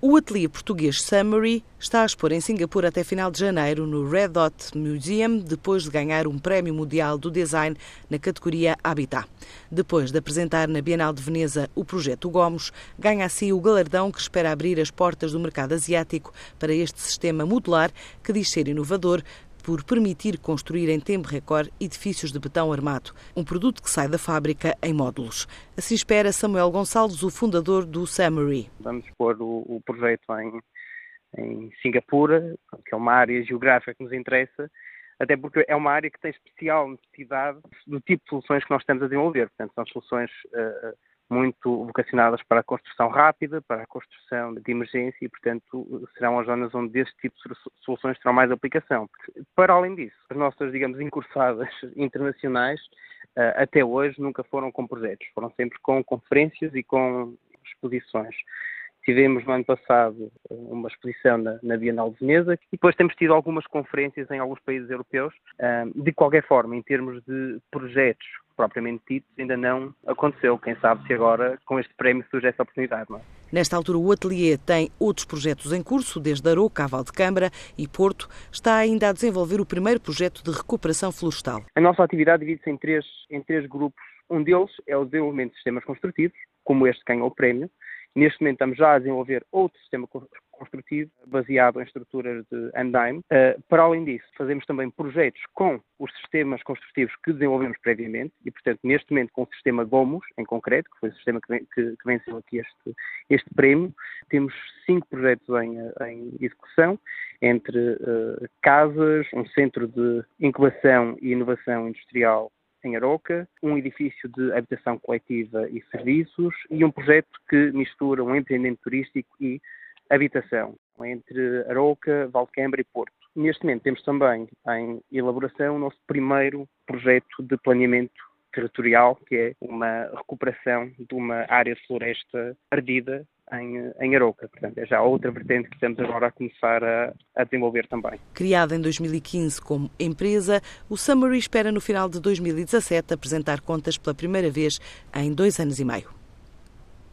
O ateliê português Summary está a expor em Singapura até final de janeiro no Red Dot Museum, depois de ganhar um prémio mundial do design na categoria Habitat. Depois de apresentar na Bienal de Veneza o projeto Gomos, ganha assim o galardão que espera abrir as portas do mercado asiático para este sistema modular que diz ser inovador, por permitir construir em tempo recorde edifícios de betão armado, um produto que sai da fábrica em módulos. Assim espera Samuel Gonçalves, o fundador do Summary. Vamos pôr o, o projeto em, em Singapura, que é uma área geográfica que nos interessa, até porque é uma área que tem especial necessidade do tipo de soluções que nós estamos a desenvolver. Portanto, são soluções uh, muito vocacionadas para a construção rápida, para a construção de emergência e, portanto, serão as zonas onde este tipo de soluções terão mais aplicação. Para além disso, as nossas, digamos, incursadas internacionais eh, até hoje nunca foram com projetos, foram sempre com conferências e com exposições. Tivemos no ano passado eh, uma exposição na, na Bienal de Veneza e depois temos tido algumas conferências em alguns países europeus. Eh, de qualquer forma, em termos de projetos propriamente ditos, ainda não aconteceu. Quem sabe se agora, com este prémio, surge essa oportunidade. Não é? Nesta altura, o ateliê tem outros projetos em curso, desde Aroca, Val de Câmara e Porto. Está ainda a desenvolver o primeiro projeto de recuperação florestal. A nossa atividade divide-se em três, em três grupos. Um deles é o desenvolvimento de sistemas construtivos, como este que ganhou o prémio. Neste momento estamos já a desenvolver outro sistema construtivo baseado em estruturas de andaime. Uh, para além disso, fazemos também projetos com os sistemas construtivos que desenvolvemos previamente e, portanto, neste momento com o sistema Gomos, em concreto, que foi o sistema que, que, que venceu aqui este, este prémio, temos cinco projetos em, em execução, entre uh, casas, um centro de incubação e inovação industrial em Aroca, um edifício de habitação coletiva e serviços e um projeto que mistura um empreendimento turístico e habitação entre Aroca, Valquembra e Porto. Neste momento temos também em elaboração o nosso primeiro projeto de planeamento territorial, que é uma recuperação de uma área de floresta ardida em, em Aroca. Portanto, é já outra vertente que estamos agora a começar a, a desenvolver também. Criada em 2015 como empresa, o Summary espera no final de 2017 apresentar contas pela primeira vez em dois anos e meio.